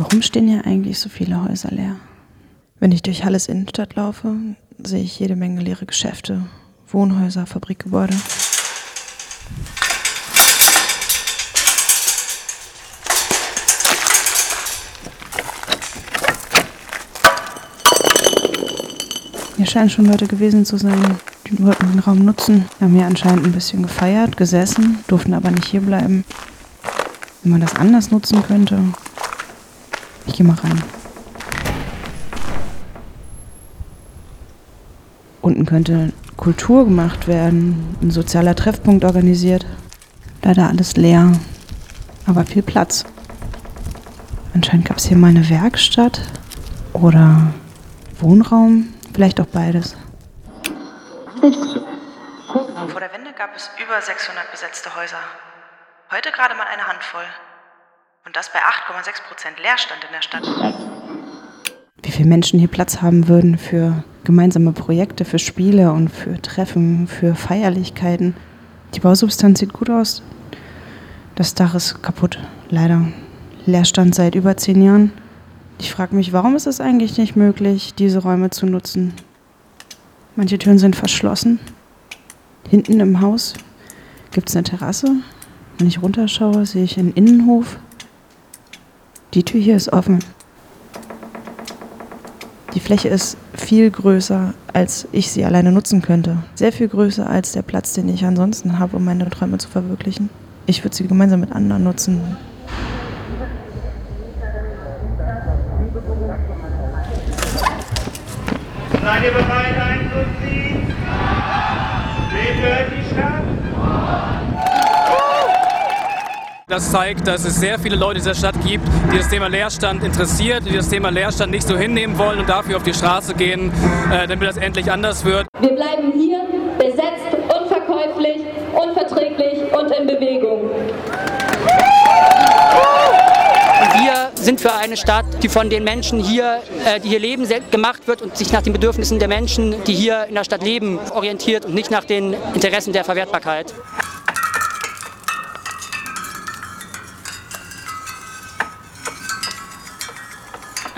Warum stehen hier eigentlich so viele Häuser leer? Wenn ich durch Halles Innenstadt laufe, sehe ich jede Menge leere Geschäfte, Wohnhäuser, Fabrikgebäude. Hier scheinen schon Leute gewesen zu sein, die wollten den Raum nutzen. Haben hier anscheinend ein bisschen gefeiert, gesessen, durften aber nicht hier bleiben. Wenn man das anders nutzen könnte. Ich gehe mal rein. Unten könnte Kultur gemacht werden, ein sozialer Treffpunkt organisiert. Leider alles leer, aber viel Platz. Anscheinend gab es hier mal eine Werkstatt oder Wohnraum, vielleicht auch beides. Vor der Wende gab es über 600 besetzte Häuser. Heute gerade mal eine Handvoll. Und das bei 8,6 Prozent Leerstand in der Stadt. Wie viele Menschen hier Platz haben würden für gemeinsame Projekte, für Spiele und für Treffen, für Feierlichkeiten. Die Bausubstanz sieht gut aus. Das Dach ist kaputt, leider. Leerstand seit über zehn Jahren. Ich frage mich, warum ist es eigentlich nicht möglich, diese Räume zu nutzen? Manche Türen sind verschlossen. Hinten im Haus gibt es eine Terrasse. Wenn ich runterschaue, sehe ich einen Innenhof. Die Tür hier ist offen. Die Fläche ist viel größer, als ich sie alleine nutzen könnte. Sehr viel größer als der Platz, den ich ansonsten habe, um meine Träume zu verwirklichen. Ich würde sie gemeinsam mit anderen nutzen. Seid ihr bereit einzuziehen? Wem gehört die Stadt? Das zeigt, dass es sehr viele Leute in dieser Stadt gibt, die das Thema Leerstand interessiert, die das Thema Leerstand nicht so hinnehmen wollen und dafür auf die Straße gehen, äh, damit das endlich anders wird. Wir bleiben hier besetzt, unverkäuflich, unverträglich und in Bewegung. Wir sind für eine Stadt, die von den Menschen hier, äh, die hier leben, gemacht wird und sich nach den Bedürfnissen der Menschen, die hier in der Stadt leben, orientiert und nicht nach den Interessen der Verwertbarkeit.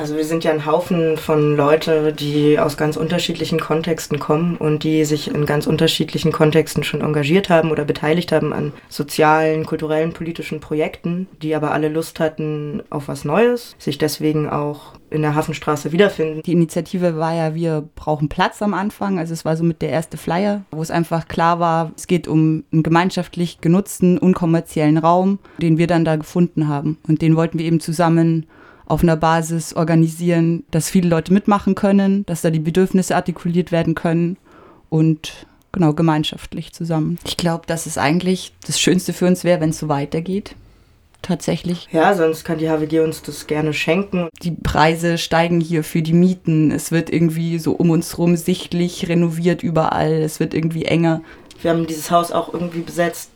Also wir sind ja ein Haufen von Leute, die aus ganz unterschiedlichen Kontexten kommen und die sich in ganz unterschiedlichen Kontexten schon engagiert haben oder beteiligt haben an sozialen, kulturellen, politischen Projekten, die aber alle Lust hatten auf was Neues, sich deswegen auch in der Hafenstraße wiederfinden. Die Initiative war ja, wir brauchen Platz am Anfang. Also es war somit der erste Flyer, wo es einfach klar war, es geht um einen gemeinschaftlich genutzten, unkommerziellen Raum, den wir dann da gefunden haben. Und den wollten wir eben zusammen auf einer Basis organisieren, dass viele Leute mitmachen können, dass da die Bedürfnisse artikuliert werden können und genau gemeinschaftlich zusammen. Ich glaube, dass es eigentlich das Schönste für uns wäre, wenn es so weitergeht. Tatsächlich. Ja, sonst kann die HWG uns das gerne schenken. Die Preise steigen hier für die Mieten. Es wird irgendwie so um uns rum sichtlich renoviert überall. Es wird irgendwie enger. Wir haben dieses Haus auch irgendwie besetzt,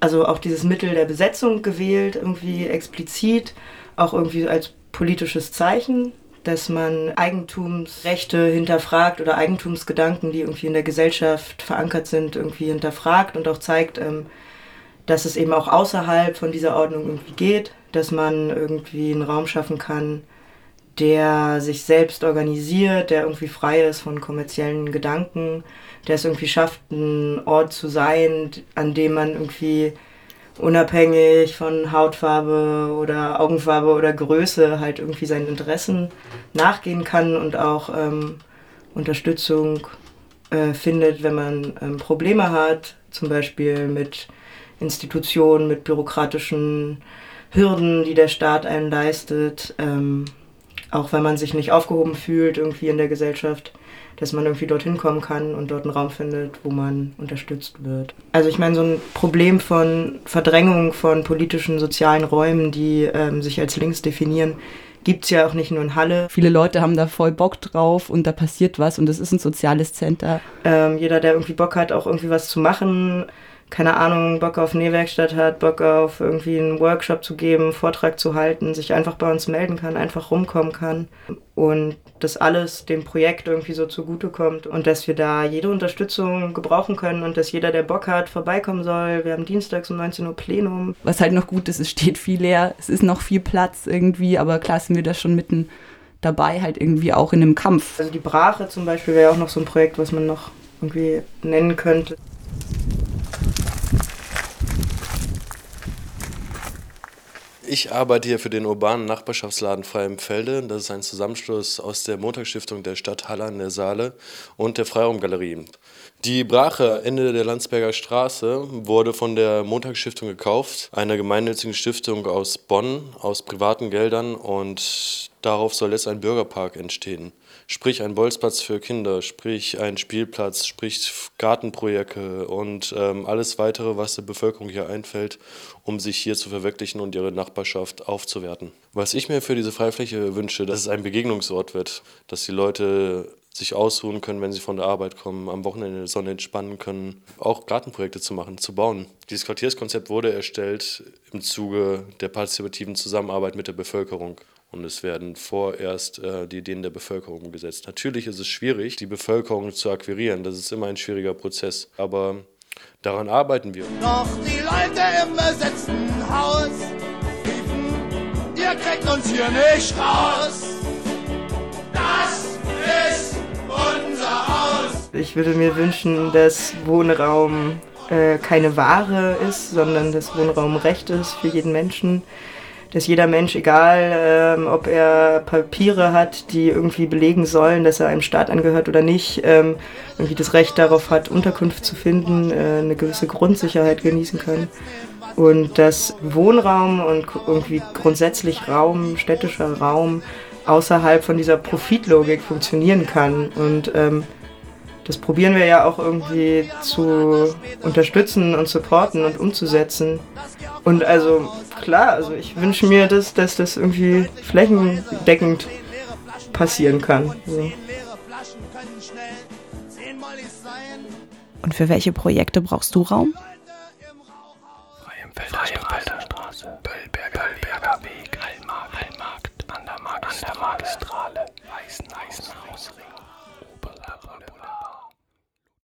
also auch dieses Mittel der Besetzung gewählt, irgendwie explizit, auch irgendwie als politisches Zeichen, dass man Eigentumsrechte hinterfragt oder Eigentumsgedanken, die irgendwie in der Gesellschaft verankert sind, irgendwie hinterfragt und auch zeigt, ähm, dass es eben auch außerhalb von dieser Ordnung irgendwie geht, dass man irgendwie einen Raum schaffen kann, der sich selbst organisiert, der irgendwie frei ist von kommerziellen Gedanken, der es irgendwie schafft, ein Ort zu sein, an dem man irgendwie unabhängig von Hautfarbe oder Augenfarbe oder Größe halt irgendwie seinen Interessen nachgehen kann und auch ähm, Unterstützung äh, findet, wenn man ähm, Probleme hat, zum Beispiel mit Institutionen, mit bürokratischen Hürden, die der Staat einem leistet, ähm, auch wenn man sich nicht aufgehoben fühlt irgendwie in der Gesellschaft dass man irgendwie dorthin kommen kann und dort einen Raum findet, wo man unterstützt wird. Also ich meine, so ein Problem von Verdrängung von politischen, sozialen Räumen, die ähm, sich als links definieren, gibt es ja auch nicht nur in Halle. Viele Leute haben da voll Bock drauf und da passiert was und es ist ein soziales Center. Ähm, jeder, der irgendwie Bock hat, auch irgendwie was zu machen, keine Ahnung, Bock auf Nähwerkstatt hat, Bock auf irgendwie einen Workshop zu geben, einen Vortrag zu halten, sich einfach bei uns melden kann, einfach rumkommen kann und das alles dem Projekt irgendwie so zugutekommt und dass wir da jede Unterstützung gebrauchen können und dass jeder, der Bock hat, vorbeikommen soll. Wir haben dienstags um 19 Uhr Plenum. Was halt noch gut ist, es steht viel leer, es ist noch viel Platz irgendwie, aber klar sind wir da schon mitten dabei, halt irgendwie auch in einem Kampf. Also die Brache zum Beispiel wäre auch noch so ein Projekt, was man noch irgendwie nennen könnte. Ich arbeite hier für den urbanen Nachbarschaftsladen Felde. Das ist ein Zusammenschluss aus der Montagsstiftung der Stadt Halle an der Saale und der Freiraumgalerie. Die Brache Ende der Landsberger Straße wurde von der Montagsstiftung gekauft, einer gemeinnützigen Stiftung aus Bonn, aus privaten Geldern und darauf soll jetzt ein Bürgerpark entstehen. Sprich ein Bolzplatz für Kinder, sprich ein Spielplatz, sprich Gartenprojekte und ähm, alles weitere, was der Bevölkerung hier einfällt, um sich hier zu verwirklichen und ihre Nachbarschaft aufzuwerten. Was ich mir für diese Freifläche wünsche, dass es ein Begegnungsort wird, dass die Leute sich ausruhen können, wenn sie von der Arbeit kommen, am Wochenende in der Sonne entspannen können, auch Gartenprojekte zu machen, zu bauen. Dieses Quartierskonzept wurde erstellt im Zuge der partizipativen Zusammenarbeit mit der Bevölkerung. Und es werden vorerst äh, die Ideen der Bevölkerung umgesetzt. Natürlich ist es schwierig, die Bevölkerung zu akquirieren. Das ist immer ein schwieriger Prozess. Aber daran arbeiten wir. Doch die Leute im besetzten Haus riefen, ihr kriegt uns hier nicht raus. Ich würde mir wünschen, dass Wohnraum äh, keine Ware ist, sondern dass Wohnraum Recht ist für jeden Menschen dass jeder Mensch, egal ähm, ob er Papiere hat, die irgendwie belegen sollen, dass er einem Staat angehört oder nicht, ähm, irgendwie das Recht darauf hat, Unterkunft zu finden, äh, eine gewisse Grundsicherheit genießen kann. Und dass Wohnraum und irgendwie grundsätzlich Raum, städtischer Raum außerhalb von dieser Profitlogik funktionieren kann. Und ähm, das probieren wir ja auch irgendwie zu unterstützen und supporten und umzusetzen. Und also klar, also ich wünsche mir, dass, dass das irgendwie flächendeckend passieren kann. Also. Und für welche Projekte brauchst du Raum? Frei im Feld. Frei